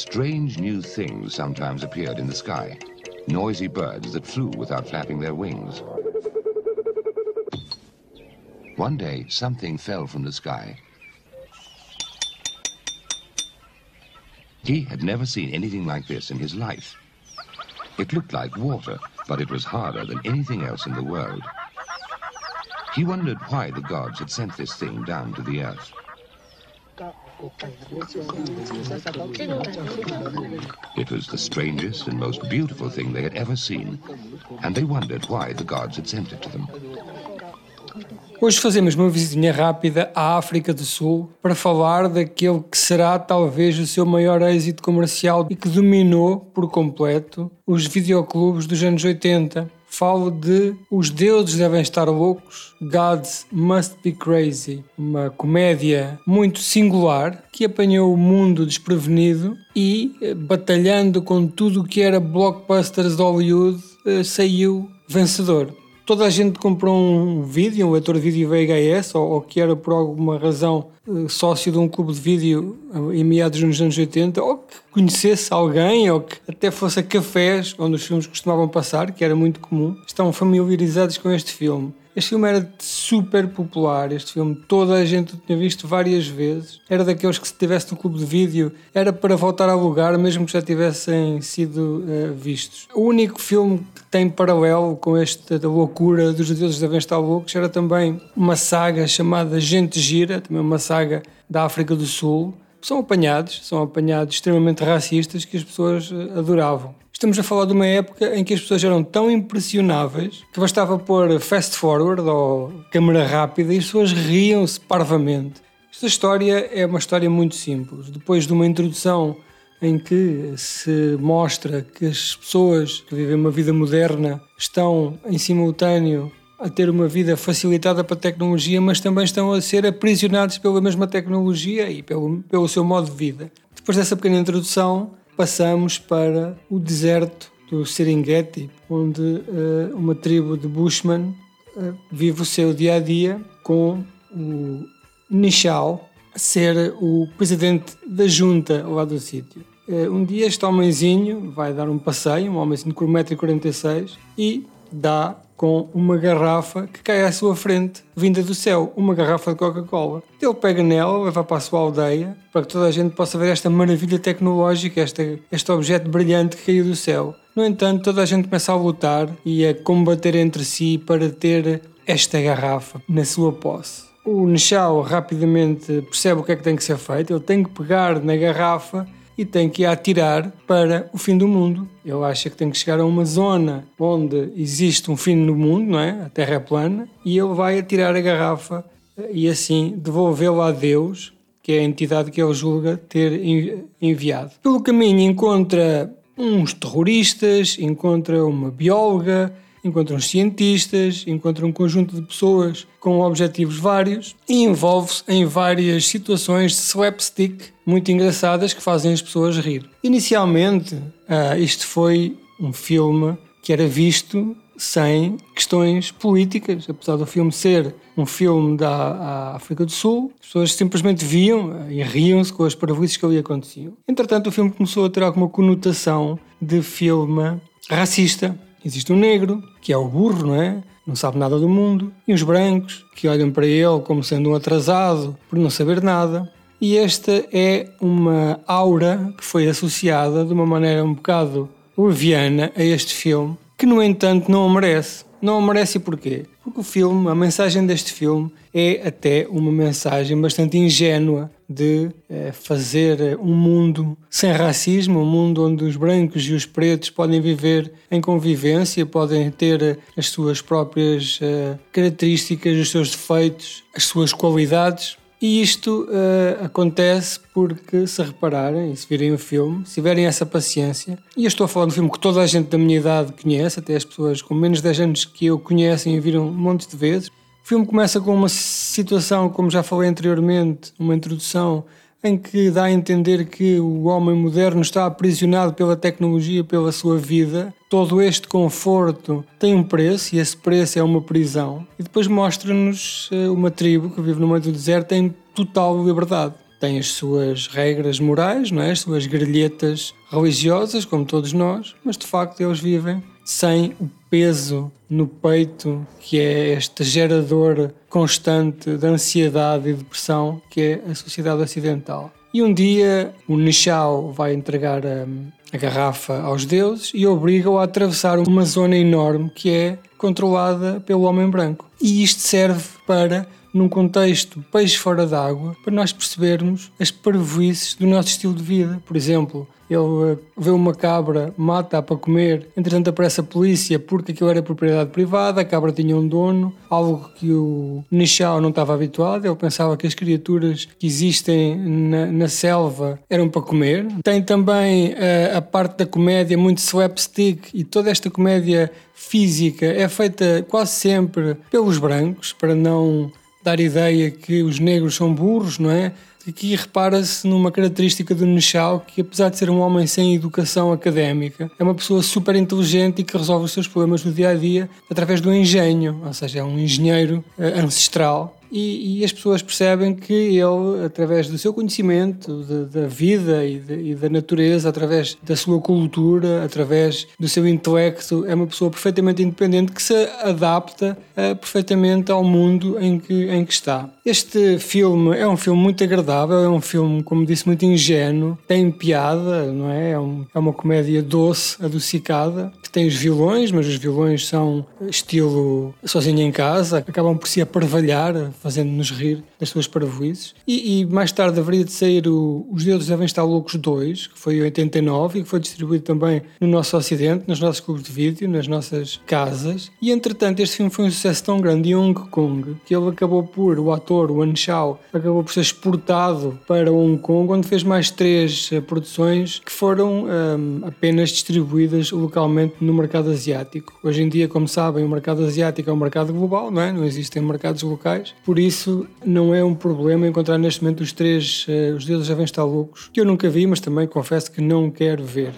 strange new things sometimes appeared in the sky. Noisy birds that flew without flapping their wings. One day, something fell from the sky. He had never seen anything like this in his life. It looked like water, but it was harder than anything else in the world. He wondered why the gods had sent this thing down to the earth. It was the strangest and most beautiful thing they had ever seen, and they wondered why the gods had sent it to them. Hoje fazemos uma visitinha rápida à África do Sul para falar daquele que será talvez o seu maior êxito comercial e que dominou por completo os videoclubes dos anos 80. Falo de Os Deuses Devem Estar Loucos, Gods Must Be Crazy, uma comédia muito singular que apanhou o mundo desprevenido e, eh, batalhando com tudo o que era blockbusters de Hollywood, eh, saiu vencedor toda a gente comprou um vídeo, um leitor de vídeo VHS, ou, ou que era por alguma razão eh, sócio de um clube de vídeo eh, em meados dos anos 80, ou que conhecesse alguém, ou que até fosse a cafés onde os filmes costumavam passar, que era muito comum, estão familiarizados com este filme. Este filme era super popular, este filme toda a gente o tinha visto várias vezes. Era daqueles que se tivesse no clube de vídeo era para voltar a alugar, mesmo que já tivessem sido uh, vistos. O único filme que tem paralelo com esta loucura dos deuses devem estar loucos era também uma saga chamada Gente Gira, também uma saga da África do Sul. São apanhados, são apanhados extremamente racistas que as pessoas eh, adoravam. Estamos a falar de uma época em que as pessoas eram tão impressionáveis que bastava pôr fast forward ou câmera rápida e as pessoas riam-se parvamente. Esta história é uma história muito simples. Depois de uma introdução em que se mostra que as pessoas que vivem uma vida moderna estão em simultâneo a ter uma vida facilitada pela tecnologia, mas também estão a ser aprisionados pela mesma tecnologia e pelo, pelo seu modo de vida. Depois dessa pequena introdução, passamos para o deserto do Serengeti, onde uh, uma tribo de Bushmen uh, vive o seu dia a dia com o Nishal ser o presidente da junta lá do sítio. Uh, um dia este homenzinho vai dar um passeio, um homenzinho com 1,46m e dá com uma garrafa que cai à sua frente, vinda do céu, uma garrafa de Coca-Cola. Ele pega nela, leva para a sua aldeia, para que toda a gente possa ver esta maravilha tecnológica, este, este objeto brilhante que caiu do céu. No entanto, toda a gente começa a lutar e a combater entre si para ter esta garrafa na sua posse. O Nechao rapidamente percebe o que é que tem que ser feito, ele tem que pegar na garrafa e tem que atirar para o fim do mundo. Ele acha que tem que chegar a uma zona onde existe um fim no mundo, não é? A Terra é plana, e ele vai atirar a garrafa eh, e assim devolvê-la a Deus, que é a entidade que ele julga ter enviado. Pelo caminho encontra uns terroristas, encontra uma bióloga, encontra uns cientistas, encontra um conjunto de pessoas com objetivos vários e envolve-se em várias situações de slapstick muito engraçadas que fazem as pessoas rir. Inicialmente, uh, isto foi um filme que era visto sem questões políticas, apesar do filme ser um filme da África do Sul, as pessoas simplesmente viam e riam-se com as parvoíces que ali aconteciam. Entretanto, o filme começou a ter alguma conotação de filme racista. Existe um negro, que é o burro, não é? Não sabe nada do mundo, e os brancos, que olham para ele como sendo um atrasado por não saber nada. E esta é uma aura que foi associada de uma maneira um bocado leviana a este filme, que no entanto não o merece. Não o merece porquê? Porque o filme, a mensagem deste filme é até uma mensagem bastante ingênua de eh, fazer um mundo sem racismo, um mundo onde os brancos e os pretos podem viver em convivência, podem ter as suas próprias eh, características, os seus defeitos, as suas qualidades, e isto acontece porque, se repararem e se virem o filme, se tiverem essa paciência, e eu estou a falar de um filme que toda a gente da minha idade conhece, até as pessoas com menos de 10 anos que eu conhecem e viram um monte de vezes. O filme começa com uma situação, como já falei anteriormente, uma introdução em que dá a entender que o homem moderno está aprisionado pela tecnologia, pela sua vida. Todo este conforto tem um preço e esse preço é uma prisão. E depois mostra-nos eh, uma tribo que vive no meio do deserto em total liberdade. têm as suas regras morais, não é? as suas grelhetas religiosas, como todos nós, mas de facto eles vivem sem o peso no peito que é este gerador constante de ansiedade e depressão que é a sociedade ocidental. E um dia o Nishao vai entregar a, a garrafa aos deuses e obriga-o a atravessar uma zona enorme que é controlada pelo homem branco. E isto serve para num contexto peixe fora d'água, para nós percebermos as parvoices do nosso estilo de vida. Por exemplo, ele eh, vê uma cabra, mata-a para comer, entretanto aparece a polícia porque aquilo era propriedade privada, a cabra tinha um dono, algo que o Nishao não estava habituado, ele pensava que as criaturas que existem na, na selva eram para comer. Tem também eh, a parte da comédia muito slapstick e toda esta comédia física é feita quase sempre pelos brancos, para não dar ideia que os negros são burros, não é? Aqui repara-se numa característica do Nechal que, apesar de ser um homem sem educação académica, é uma pessoa super inteligente e que resolve os seus problemas no dia a dia através do engenho, ou seja, é um engenheiro eh, ancestral e, e, as pessoas percebem que ele, através do seu conhecimento de, da vida e, de, e, da natureza, através da sua cultura, através do seu intelecto, é uma pessoa perfeitamente independente que se adapta uh, perfeitamente ao mundo em que, em que está. Este filme é um filme muito agradável, é um filme, como disse, muito ingênuo, tem piada, não é? É, um, é uma comédia doce, adocicada, que tem os vilões, mas os vilões são estilo sozinho em casa, acabam por se aparvalhar fazendo-nos rir das suas parvoices. E, e, mais tarde haveria de sair o Os Deuses Devem Estar Loucos 2, que foi em 89 e que foi distribuído também no nosso ocidente, nos nossos clubes de vídeo, nas nossas casas. E entretanto este filme foi um sucesso tão grande em Hong Kong que ele acabou por, o ator, o An Chao, acabou por ser exportado para Hong Kong, onde fez mais três uh, produções que foram um, apenas distribuídas localmente no mercado asiático. Hoje em dia, como sabem, o mercado asiático é um mercado global, não é? Não existem mercados locais por isso, não é um problema encontrar neste momento os três, uh, os deuses já vêm estar loucos, que eu nunca vi, mas também confesso que não quero ver.